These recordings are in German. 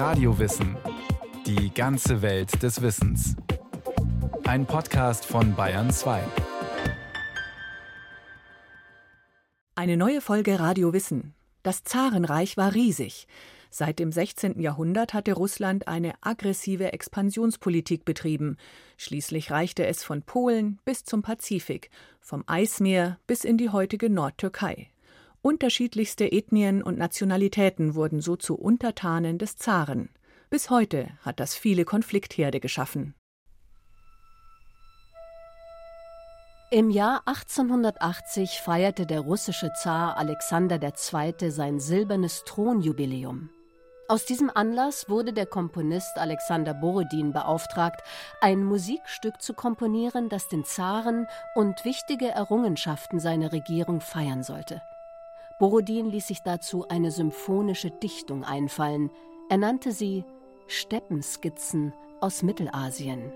Radiowissen. Die ganze Welt des Wissens. Ein Podcast von Bayern 2. Eine neue Folge Radio Wissen. Das Zarenreich war riesig. Seit dem 16. Jahrhundert hatte Russland eine aggressive Expansionspolitik betrieben. Schließlich reichte es von Polen bis zum Pazifik, vom Eismeer bis in die heutige Nordtürkei. Unterschiedlichste Ethnien und Nationalitäten wurden so zu Untertanen des Zaren. Bis heute hat das viele Konfliktherde geschaffen. Im Jahr 1880 feierte der russische Zar Alexander II. sein silbernes Thronjubiläum. Aus diesem Anlass wurde der Komponist Alexander Borodin beauftragt, ein Musikstück zu komponieren, das den Zaren und wichtige Errungenschaften seiner Regierung feiern sollte. Borodin ließ sich dazu eine symphonische Dichtung einfallen. Er nannte sie Steppenskizzen aus Mittelasien.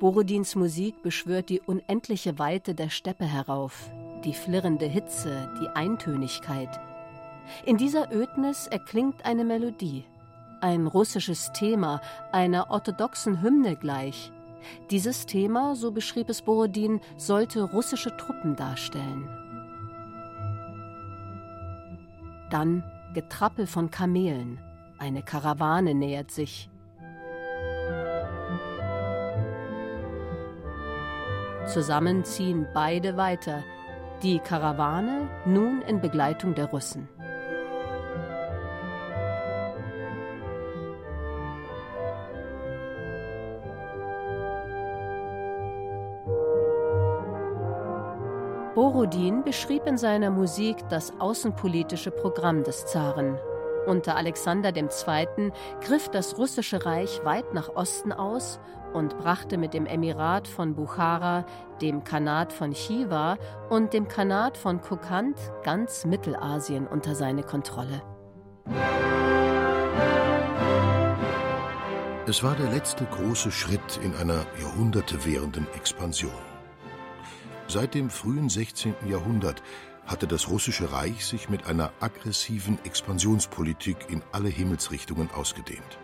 Borodins Musik beschwört die unendliche Weite der Steppe herauf, die flirrende Hitze, die Eintönigkeit. In dieser Ödnis erklingt eine Melodie, ein russisches Thema, einer orthodoxen Hymne gleich, dieses Thema, so beschrieb es Borodin, sollte russische Truppen darstellen. Dann Getrappel von Kamelen. Eine Karawane nähert sich. Zusammen ziehen beide weiter, die Karawane nun in Begleitung der Russen. Borodin beschrieb in seiner Musik das außenpolitische Programm des Zaren. Unter Alexander II. griff das russische Reich weit nach Osten aus und brachte mit dem Emirat von Buchara, dem Khanat von Chiva und dem Khanat von Kokand ganz Mittelasien unter seine Kontrolle. Es war der letzte große Schritt in einer Jahrhunderte währenden Expansion. Seit dem frühen 16. Jahrhundert hatte das russische Reich sich mit einer aggressiven Expansionspolitik in alle Himmelsrichtungen ausgedehnt.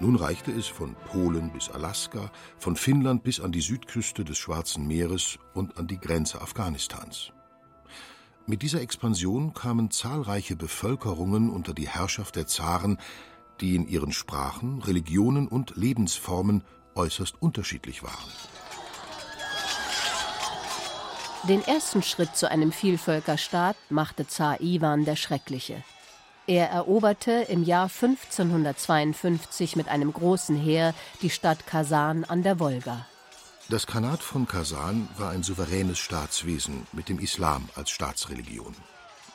Nun reichte es von Polen bis Alaska, von Finnland bis an die Südküste des Schwarzen Meeres und an die Grenze Afghanistans. Mit dieser Expansion kamen zahlreiche Bevölkerungen unter die Herrschaft der Zaren, die in ihren Sprachen, Religionen und Lebensformen äußerst unterschiedlich waren. Den ersten Schritt zu einem Vielvölkerstaat machte Zar Iwan der Schreckliche. Er eroberte im Jahr 1552 mit einem großen Heer die Stadt Kasan an der Wolga. Das Khanat von Kasan war ein souveränes Staatswesen mit dem Islam als Staatsreligion.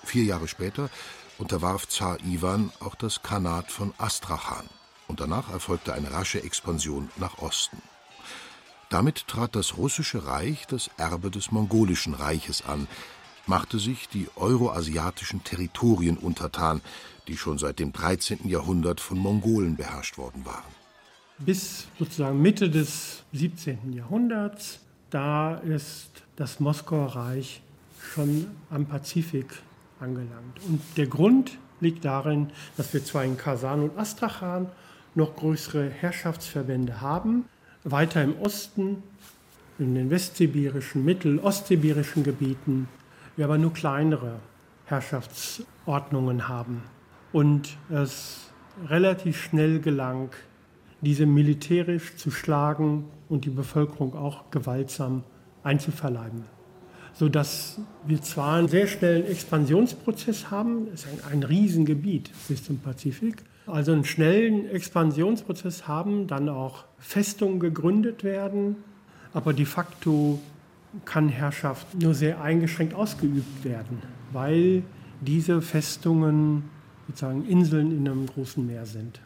Vier Jahre später unterwarf Zar Iwan auch das Khanat von Astrachan und danach erfolgte eine rasche Expansion nach Osten. Damit trat das russische Reich das Erbe des mongolischen Reiches an, machte sich die euroasiatischen Territorien untertan, die schon seit dem 13. Jahrhundert von Mongolen beherrscht worden waren. Bis sozusagen Mitte des 17. Jahrhunderts, da ist das Moskauer Reich schon am Pazifik angelangt. Und der Grund liegt darin, dass wir zwar in Kasan und Astrachan noch größere Herrschaftsverbände haben, weiter im Osten, in den westsibirischen, mittel-ostsibirischen Gebieten, wir aber nur kleinere Herrschaftsordnungen haben. Und es relativ schnell gelang, diese militärisch zu schlagen und die Bevölkerung auch gewaltsam einzuverleiben. Sodass wir zwar einen sehr schnellen Expansionsprozess haben, es ist ein, ein Riesengebiet bis zum Pazifik, also einen schnellen Expansionsprozess haben, dann auch Festungen gegründet werden, aber de facto kann Herrschaft nur sehr eingeschränkt ausgeübt werden, weil diese Festungen sozusagen Inseln in einem großen Meer sind.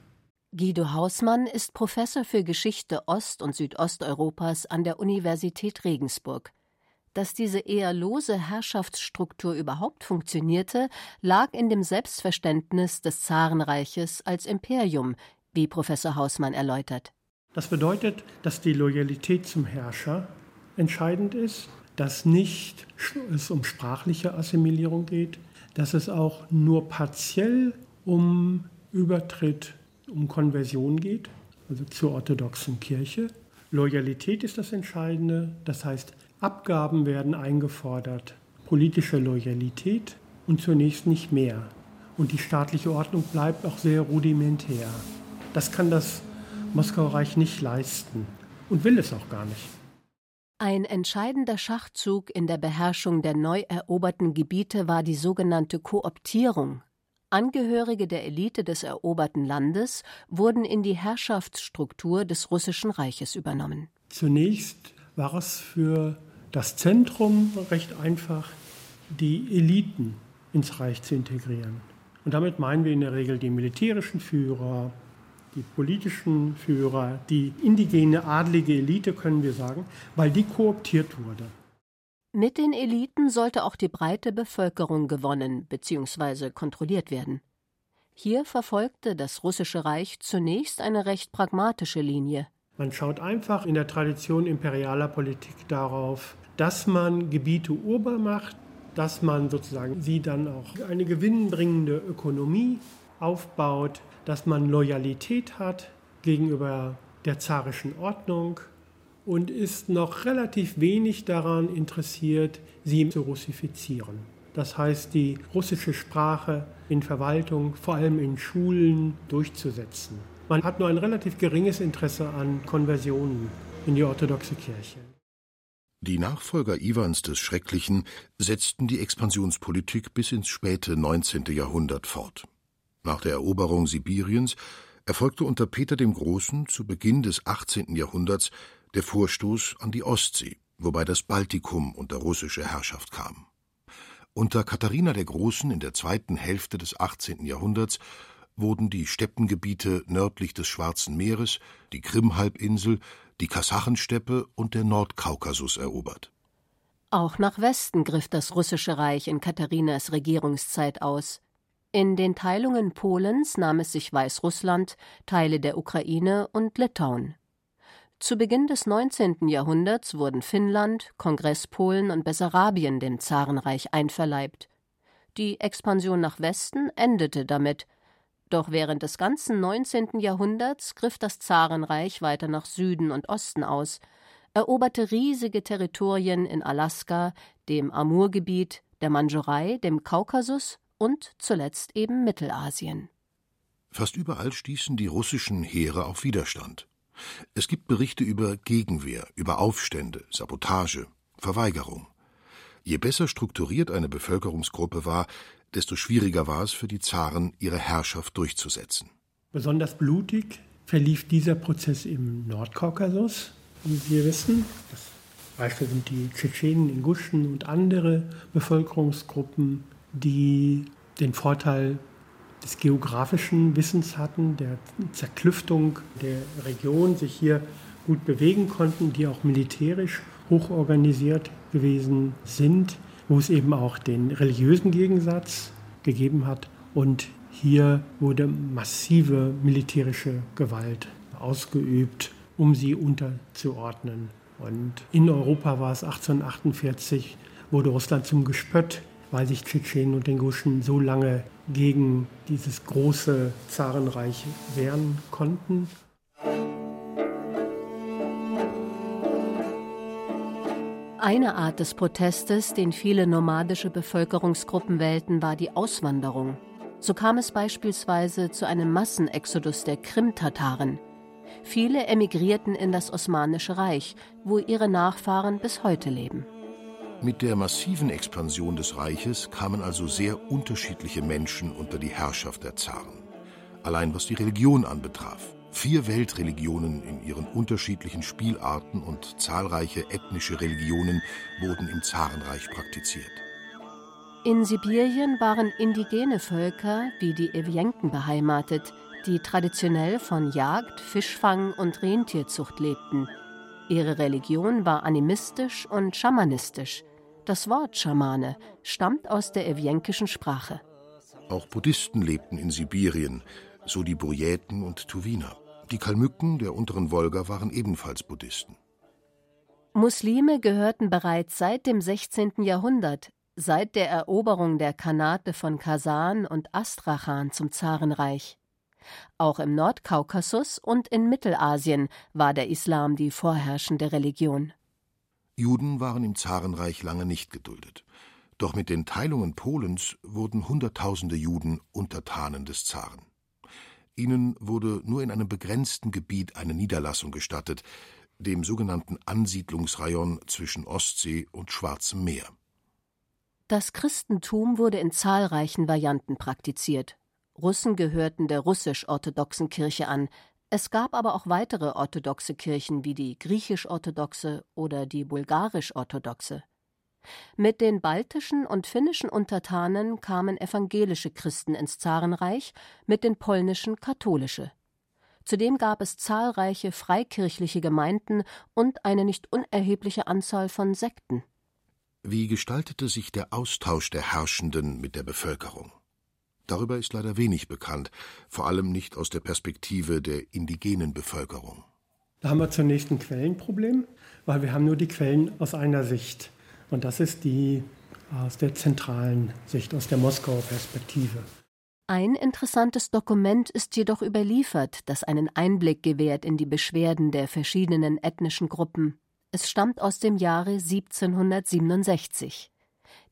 Guido Hausmann ist Professor für Geschichte Ost- und Südosteuropas an der Universität Regensburg. Dass diese eher lose Herrschaftsstruktur überhaupt funktionierte, lag in dem Selbstverständnis des Zarenreiches als Imperium, wie Professor Hausmann erläutert. Das bedeutet, dass die Loyalität zum Herrscher entscheidend ist, dass nicht es um sprachliche Assimilierung geht, dass es auch nur partiell um Übertritt, um Konversion geht, also zur orthodoxen Kirche. Loyalität ist das Entscheidende, das heißt, Abgaben werden eingefordert, politische Loyalität und zunächst nicht mehr. Und die staatliche Ordnung bleibt auch sehr rudimentär. Das kann das Moskauer Reich nicht leisten und will es auch gar nicht. Ein entscheidender Schachzug in der Beherrschung der neu eroberten Gebiete war die sogenannte Kooptierung. Angehörige der Elite des eroberten Landes wurden in die Herrschaftsstruktur des russischen Reiches übernommen. Zunächst war es für das Zentrum recht einfach, die Eliten ins Reich zu integrieren. Und damit meinen wir in der Regel die militärischen Führer, die politischen Führer, die indigene adlige Elite, können wir sagen, weil die kooptiert wurde. Mit den Eliten sollte auch die breite Bevölkerung gewonnen bzw. kontrolliert werden. Hier verfolgte das Russische Reich zunächst eine recht pragmatische Linie. Man schaut einfach in der Tradition imperialer Politik darauf, dass man Gebiete urbar macht, dass man sozusagen sie dann auch eine gewinnbringende Ökonomie aufbaut, dass man Loyalität hat gegenüber der zarischen Ordnung und ist noch relativ wenig daran interessiert, sie zu russifizieren. Das heißt, die russische Sprache in Verwaltung, vor allem in Schulen, durchzusetzen. Man hat nur ein relativ geringes Interesse an Konversionen in die orthodoxe Kirche. Die Nachfolger Iwans des Schrecklichen setzten die Expansionspolitik bis ins späte 19. Jahrhundert fort. Nach der Eroberung Sibiriens erfolgte unter Peter dem Großen zu Beginn des 18. Jahrhunderts der Vorstoß an die Ostsee, wobei das Baltikum unter russische Herrschaft kam. Unter Katharina der Großen in der zweiten Hälfte des 18. Jahrhunderts wurden die Steppengebiete nördlich des Schwarzen Meeres, die Krimhalbinsel, die Kasachensteppe und der Nordkaukasus erobert. Auch nach Westen griff das russische Reich in Katharinas Regierungszeit aus. In den Teilungen Polens nahm es sich Weißrussland, Teile der Ukraine und Litauen. Zu Beginn des 19. Jahrhunderts wurden Finnland, Kongresspolen und Bessarabien dem Zarenreich einverleibt. Die Expansion nach Westen endete damit. Doch während des ganzen 19. Jahrhunderts griff das Zarenreich weiter nach Süden und Osten aus, eroberte riesige Territorien in Alaska, dem Amurgebiet, der Mandschurei, dem Kaukasus und zuletzt eben Mittelasien. Fast überall stießen die russischen Heere auf Widerstand. Es gibt Berichte über Gegenwehr, über Aufstände, Sabotage, Verweigerung. Je besser strukturiert eine Bevölkerungsgruppe war, desto schwieriger war es für die Zaren, ihre Herrschaft durchzusetzen. Besonders blutig verlief dieser Prozess im Nordkaukasus, wie wir wissen. Das Beispiel sind die Tschetschenen, Inguschen und andere Bevölkerungsgruppen, die den Vorteil des geografischen Wissens hatten, der Zerklüftung der Region, sich hier gut bewegen konnten, die auch militärisch hochorganisiert gewesen sind, wo es eben auch den religiösen Gegensatz gegeben hat. Und hier wurde massive militärische Gewalt ausgeübt, um sie unterzuordnen. Und in Europa war es 1848, wurde Russland zum Gespött weil sich Tschetschenen und Inguschen so lange gegen dieses große Zarenreich wehren konnten. Eine Art des Protestes, den viele nomadische Bevölkerungsgruppen wählten, war die Auswanderung. So kam es beispielsweise zu einem Massenexodus der Krim-Tataren. Viele emigrierten in das Osmanische Reich, wo ihre Nachfahren bis heute leben. Mit der massiven Expansion des Reiches kamen also sehr unterschiedliche Menschen unter die Herrschaft der Zaren. Allein was die Religion anbetraf. Vier Weltreligionen in ihren unterschiedlichen Spielarten und zahlreiche ethnische Religionen wurden im Zarenreich praktiziert. In Sibirien waren indigene Völker wie die Ewienken beheimatet, die traditionell von Jagd, Fischfang und Rentierzucht lebten. Ihre Religion war animistisch und schamanistisch. Das Wort Schamane stammt aus der evjenkischen Sprache. Auch Buddhisten lebten in Sibirien, so die Burjäten und Tuwiner. Die Kalmücken der unteren Wolga waren ebenfalls Buddhisten. Muslime gehörten bereits seit dem 16. Jahrhundert, seit der Eroberung der Khanate von Kasan und Astrachan zum Zarenreich. Auch im Nordkaukasus und in Mittelasien war der Islam die vorherrschende Religion. Juden waren im Zarenreich lange nicht geduldet. Doch mit den Teilungen Polens wurden Hunderttausende Juden Untertanen des Zaren. Ihnen wurde nur in einem begrenzten Gebiet eine Niederlassung gestattet, dem sogenannten Ansiedlungsrayon zwischen Ostsee und Schwarzem Meer. Das Christentum wurde in zahlreichen Varianten praktiziert. Russen gehörten der russisch-orthodoxen Kirche an, es gab aber auch weitere orthodoxe Kirchen wie die griechisch-orthodoxe oder die bulgarisch-orthodoxe. Mit den baltischen und finnischen Untertanen kamen evangelische Christen ins Zarenreich, mit den polnischen katholische. Zudem gab es zahlreiche freikirchliche Gemeinden und eine nicht unerhebliche Anzahl von Sekten. Wie gestaltete sich der Austausch der Herrschenden mit der Bevölkerung? Darüber ist leider wenig bekannt, vor allem nicht aus der Perspektive der indigenen Bevölkerung. Da haben wir zunächst ein Quellenproblem, weil wir haben nur die Quellen aus einer Sicht. Und das ist die aus der zentralen Sicht, aus der Moskauer Perspektive. Ein interessantes Dokument ist jedoch überliefert, das einen Einblick gewährt in die Beschwerden der verschiedenen ethnischen Gruppen. Es stammt aus dem Jahre 1767.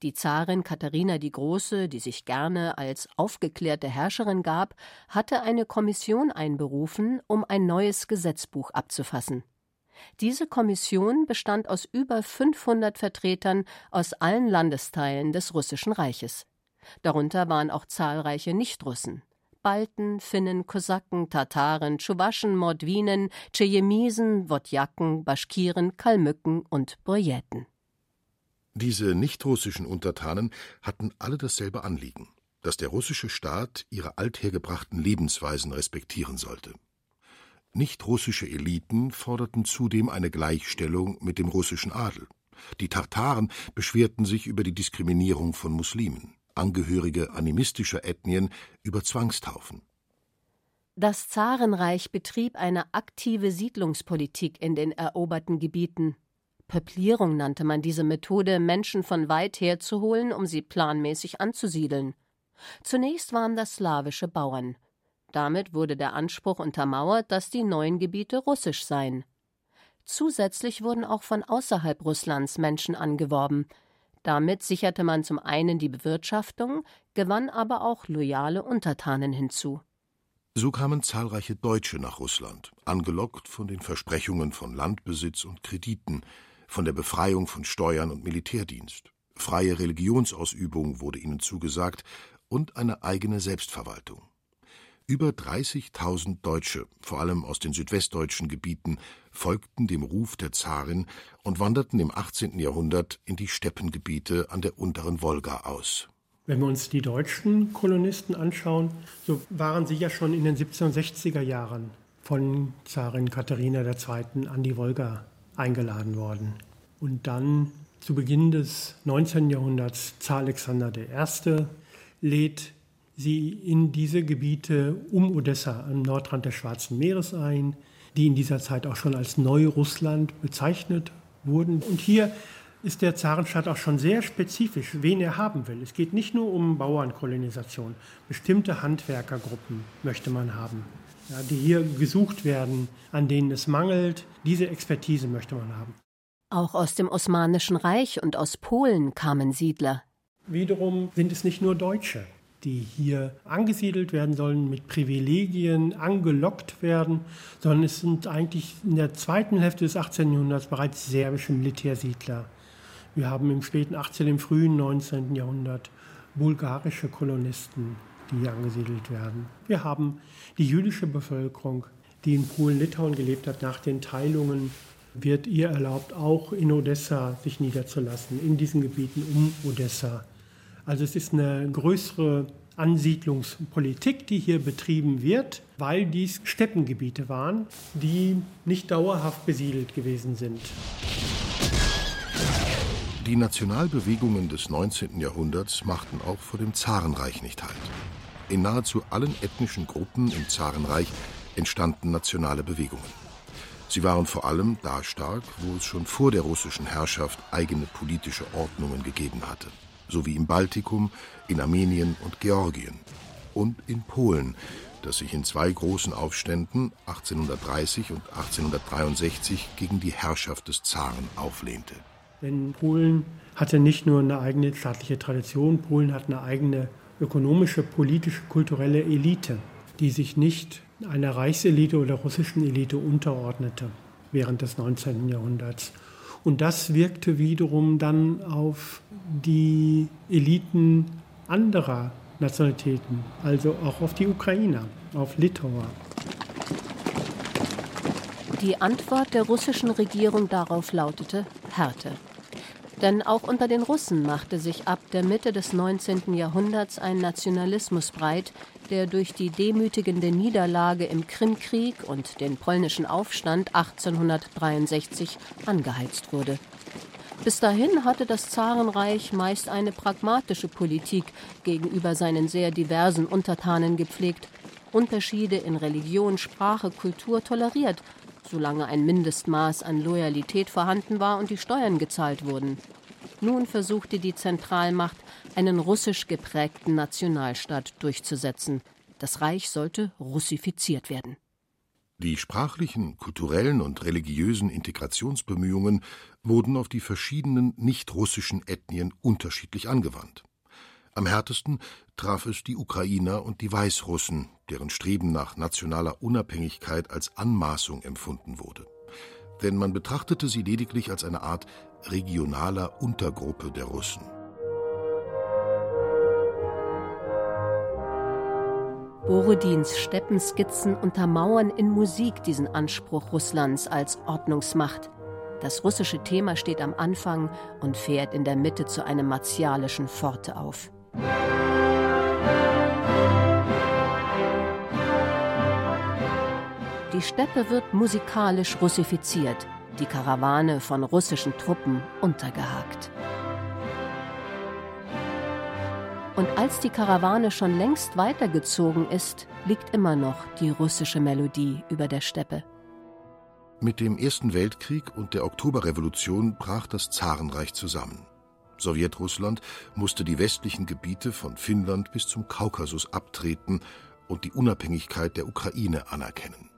Die Zarin Katharina die Große, die sich gerne als aufgeklärte Herrscherin gab, hatte eine Kommission einberufen, um ein neues Gesetzbuch abzufassen. Diese Kommission bestand aus über 500 Vertretern aus allen Landesteilen des Russischen Reiches. Darunter waren auch zahlreiche Nichtrussen. Balten, Finnen, Kosaken, Tataren, Tschuwaschen, Mordwinen, Tschejemisen, Wodjaken, Baschkiren, Kalmücken und Burjäten. Diese nichtrussischen Untertanen hatten alle dasselbe Anliegen, dass der russische Staat ihre althergebrachten Lebensweisen respektieren sollte. Nichtrussische Eliten forderten zudem eine Gleichstellung mit dem russischen Adel. Die Tartaren beschwerten sich über die Diskriminierung von Muslimen, Angehörige animistischer Ethnien über Zwangstaufen. Das Zarenreich betrieb eine aktive Siedlungspolitik in den eroberten Gebieten. Peuplierung nannte man diese Methode, Menschen von weit her zu holen, um sie planmäßig anzusiedeln. Zunächst waren das slawische Bauern. Damit wurde der Anspruch untermauert, dass die neuen Gebiete russisch seien. Zusätzlich wurden auch von außerhalb Russlands Menschen angeworben. Damit sicherte man zum einen die Bewirtschaftung, gewann aber auch loyale Untertanen hinzu. So kamen zahlreiche Deutsche nach Russland, angelockt von den Versprechungen von Landbesitz und Krediten, von der Befreiung von Steuern und Militärdienst. Freie Religionsausübung wurde ihnen zugesagt und eine eigene Selbstverwaltung. Über 30.000 Deutsche, vor allem aus den südwestdeutschen Gebieten, folgten dem Ruf der Zarin und wanderten im 18. Jahrhundert in die Steppengebiete an der unteren Wolga aus. Wenn wir uns die deutschen Kolonisten anschauen, so waren sie ja schon in den 1760er Jahren von Zarin Katharina II. an die Wolga eingeladen worden. Und dann zu Beginn des 19. Jahrhunderts Zar Alexander I. lädt sie in diese Gebiete um Odessa am Nordrand des Schwarzen Meeres ein, die in dieser Zeit auch schon als Neurussland bezeichnet wurden. Und hier ist der Zarenstaat auch schon sehr spezifisch, wen er haben will. Es geht nicht nur um Bauernkolonisation. Bestimmte Handwerkergruppen möchte man haben ja, die hier gesucht werden, an denen es mangelt. Diese Expertise möchte man haben. Auch aus dem Osmanischen Reich und aus Polen kamen Siedler. Wiederum sind es nicht nur Deutsche, die hier angesiedelt werden sollen, mit Privilegien angelockt werden, sondern es sind eigentlich in der zweiten Hälfte des 18. Jahrhunderts bereits serbische Militärsiedler. Wir haben im späten 18., im frühen 19. Jahrhundert bulgarische Kolonisten, die hier angesiedelt werden. Wir haben die jüdische Bevölkerung, die in Polen-Litauen gelebt hat nach den Teilungen, wird ihr erlaubt, auch in Odessa sich niederzulassen, in diesen Gebieten um Odessa. Also es ist eine größere Ansiedlungspolitik, die hier betrieben wird, weil dies Steppengebiete waren, die nicht dauerhaft besiedelt gewesen sind. Die Nationalbewegungen des 19. Jahrhunderts machten auch vor dem Zarenreich nicht Halt. In nahezu allen ethnischen Gruppen im Zarenreich entstanden nationale Bewegungen. Sie waren vor allem da stark, wo es schon vor der russischen Herrschaft eigene politische Ordnungen gegeben hatte, so wie im Baltikum, in Armenien und Georgien und in Polen, das sich in zwei großen Aufständen 1830 und 1863 gegen die Herrschaft des Zaren auflehnte. Denn Polen hatte nicht nur eine eigene staatliche Tradition, Polen hat eine eigene ökonomische, politische, kulturelle Elite, die sich nicht einer Reichselite oder russischen Elite unterordnete während des 19. Jahrhunderts. Und das wirkte wiederum dann auf die Eliten anderer Nationalitäten, also auch auf die Ukrainer, auf Litauer. Die Antwort der russischen Regierung darauf lautete Härte. Denn auch unter den Russen machte sich ab der Mitte des 19. Jahrhunderts ein Nationalismus breit, der durch die demütigende Niederlage im Krimkrieg und den polnischen Aufstand 1863 angeheizt wurde. Bis dahin hatte das Zarenreich meist eine pragmatische Politik gegenüber seinen sehr diversen Untertanen gepflegt, Unterschiede in Religion, Sprache, Kultur toleriert, solange ein Mindestmaß an Loyalität vorhanden war und die Steuern gezahlt wurden. Nun versuchte die Zentralmacht, einen russisch geprägten Nationalstaat durchzusetzen. Das Reich sollte russifiziert werden. Die sprachlichen, kulturellen und religiösen Integrationsbemühungen wurden auf die verschiedenen nicht-russischen Ethnien unterschiedlich angewandt. Am härtesten traf es die Ukrainer und die Weißrussen, deren Streben nach nationaler Unabhängigkeit als Anmaßung empfunden wurde. Denn man betrachtete sie lediglich als eine Art regionaler Untergruppe der Russen. Borodins Steppenskizzen untermauern in Musik diesen Anspruch Russlands als Ordnungsmacht. Das russische Thema steht am Anfang und fährt in der Mitte zu einem martialischen Pforte auf. Die Steppe wird musikalisch russifiziert, die Karawane von russischen Truppen untergehakt. Und als die Karawane schon längst weitergezogen ist, liegt immer noch die russische Melodie über der Steppe. Mit dem Ersten Weltkrieg und der Oktoberrevolution brach das Zarenreich zusammen. Sowjetrussland musste die westlichen Gebiete von Finnland bis zum Kaukasus abtreten und die Unabhängigkeit der Ukraine anerkennen.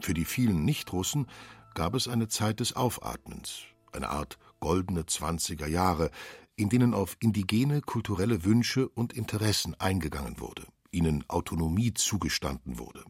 Für die vielen Nichtrussen gab es eine Zeit des Aufatmens, eine Art goldene Zwanziger Jahre, in denen auf indigene kulturelle Wünsche und Interessen eingegangen wurde, ihnen Autonomie zugestanden wurde.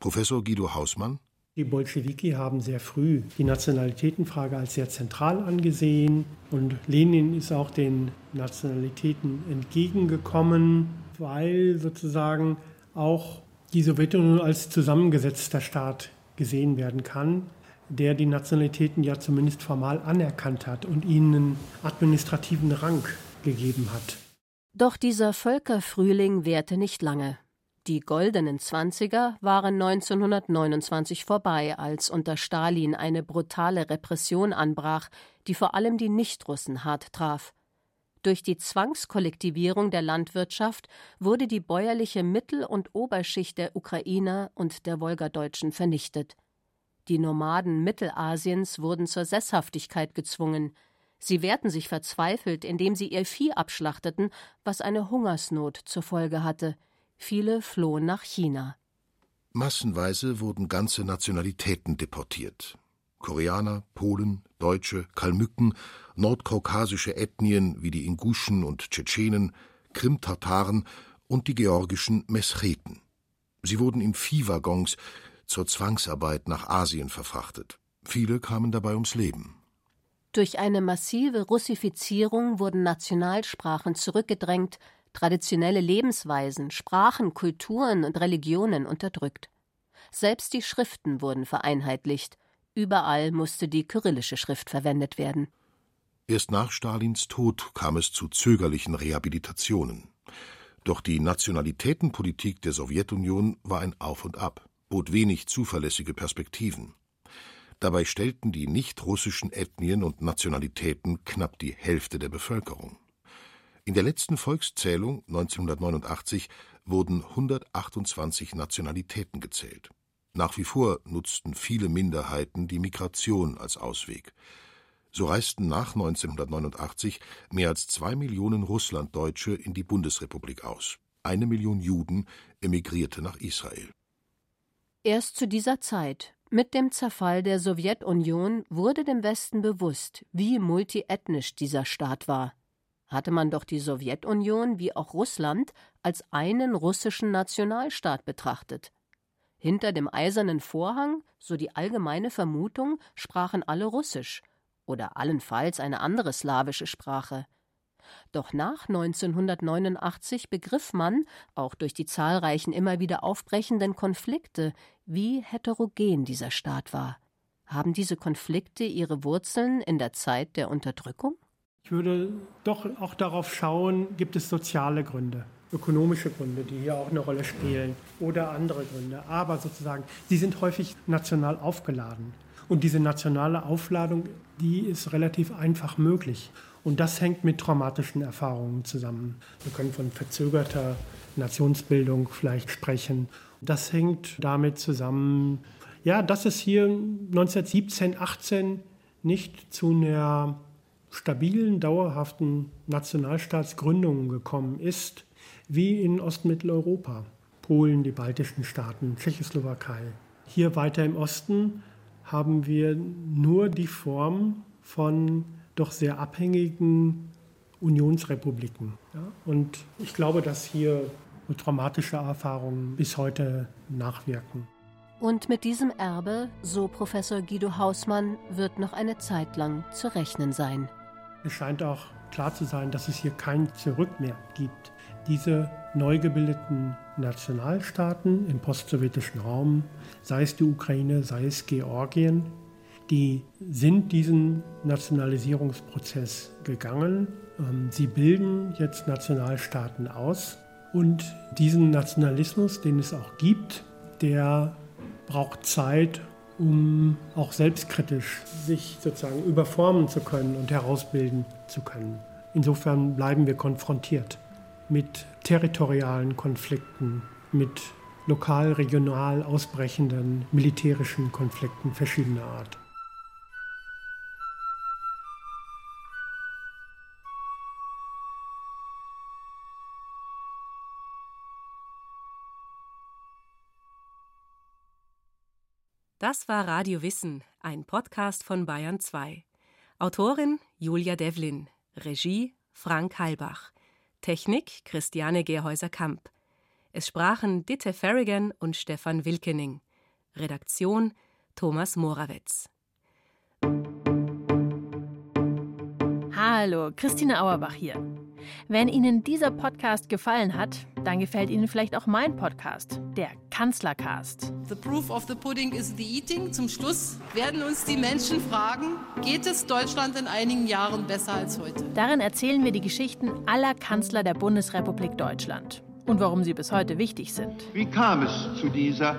Professor Guido Hausmann die Bolschewiki haben sehr früh die Nationalitätenfrage als sehr zentral angesehen und Lenin ist auch den Nationalitäten entgegengekommen, weil sozusagen auch die Sowjetunion als zusammengesetzter Staat gesehen werden kann der die Nationalitäten ja zumindest formal anerkannt hat und ihnen administrativen Rang gegeben hat. Doch dieser Völkerfrühling währte nicht lange. Die goldenen Zwanziger waren 1929 vorbei, als unter Stalin eine brutale Repression anbrach, die vor allem die Nichtrussen hart traf. Durch die Zwangskollektivierung der Landwirtschaft wurde die bäuerliche Mittel- und Oberschicht der Ukrainer und der Wolgadeutschen vernichtet. Die Nomaden Mittelasiens wurden zur Sesshaftigkeit gezwungen. Sie wehrten sich verzweifelt, indem sie ihr Vieh abschlachteten, was eine Hungersnot zur Folge hatte. Viele flohen nach China. Massenweise wurden ganze Nationalitäten deportiert. Koreaner, Polen, Deutsche, Kalmücken, nordkaukasische Ethnien wie die Inguschen und Tschetschenen, Krimtataren und die georgischen Mescheten. Sie wurden in Viehwaggons zur Zwangsarbeit nach Asien verfrachtet. Viele kamen dabei ums Leben. Durch eine massive Russifizierung wurden Nationalsprachen zurückgedrängt, traditionelle Lebensweisen, Sprachen, Kulturen und Religionen unterdrückt. Selbst die Schriften wurden vereinheitlicht. Überall musste die kyrillische Schrift verwendet werden. Erst nach Stalins Tod kam es zu zögerlichen Rehabilitationen. Doch die Nationalitätenpolitik der Sowjetunion war ein Auf und Ab bot wenig zuverlässige Perspektiven. Dabei stellten die nicht-russischen Ethnien und Nationalitäten knapp die Hälfte der Bevölkerung. In der letzten Volkszählung 1989 wurden 128 Nationalitäten gezählt. Nach wie vor nutzten viele Minderheiten die Migration als Ausweg. So reisten nach 1989 mehr als zwei Millionen Russlanddeutsche in die Bundesrepublik aus. Eine Million Juden emigrierte nach Israel. Erst zu dieser Zeit, mit dem Zerfall der Sowjetunion, wurde dem Westen bewusst, wie multiethnisch dieser Staat war. Hatte man doch die Sowjetunion wie auch Russland als einen russischen Nationalstaat betrachtet. Hinter dem eisernen Vorhang, so die allgemeine Vermutung, sprachen alle Russisch oder allenfalls eine andere slawische Sprache. Doch nach 1989 begriff man, auch durch die zahlreichen immer wieder aufbrechenden Konflikte, wie heterogen dieser Staat war. Haben diese Konflikte ihre Wurzeln in der Zeit der Unterdrückung? Ich würde doch auch darauf schauen, gibt es soziale Gründe ökonomische Gründe, die hier auch eine Rolle spielen oder andere Gründe. Aber sozusagen, sie sind häufig national aufgeladen. Und diese nationale Aufladung, die ist relativ einfach möglich. Und das hängt mit traumatischen Erfahrungen zusammen. Wir können von verzögerter Nationsbildung vielleicht sprechen. Das hängt damit zusammen, ja, dass es hier 1917, 18 nicht zu einer stabilen, dauerhaften Nationalstaatsgründung gekommen ist, wie in Ostmitteleuropa. Polen, die baltischen Staaten, Tschechoslowakei. Hier weiter im Osten haben wir nur die Form von doch sehr abhängigen Unionsrepubliken. Ja? Und ich glaube, dass hier traumatische Erfahrungen bis heute nachwirken. Und mit diesem Erbe, so Professor Guido Hausmann, wird noch eine Zeit lang zu rechnen sein. Es scheint auch klar zu sein, dass es hier kein Zurück mehr gibt diese neu gebildeten Nationalstaaten im postsowjetischen Raum, sei es die Ukraine, sei es Georgien, die sind diesen Nationalisierungsprozess gegangen. Ähm, sie bilden jetzt Nationalstaaten aus. Und diesen Nationalismus, den es auch gibt, der braucht Zeit, um auch selbstkritisch sich sozusagen überformen zu können und herausbilden zu können. Insofern bleiben wir konfrontiert mit territorialen Konflikten, mit lokal, regional ausbrechenden militärischen Konflikten verschiedener Art. Das war Radio Wissen, ein Podcast von Bayern 2. Autorin Julia Devlin, Regie Frank Heilbach. Technik Christiane Gerhäuser-Kamp. Es sprachen Ditte Farrigan und Stefan Wilkening. Redaktion Thomas Morawetz. Hallo, Christine Auerbach hier. Wenn Ihnen dieser Podcast gefallen hat, dann gefällt Ihnen vielleicht auch mein Podcast, der Kanzlercast. The proof of the pudding is the eating. Zum Schluss werden uns die Menschen fragen, geht es Deutschland in einigen Jahren besser als heute? Darin erzählen wir die Geschichten aller Kanzler der Bundesrepublik Deutschland und warum sie bis heute wichtig sind. Wie kam es zu dieser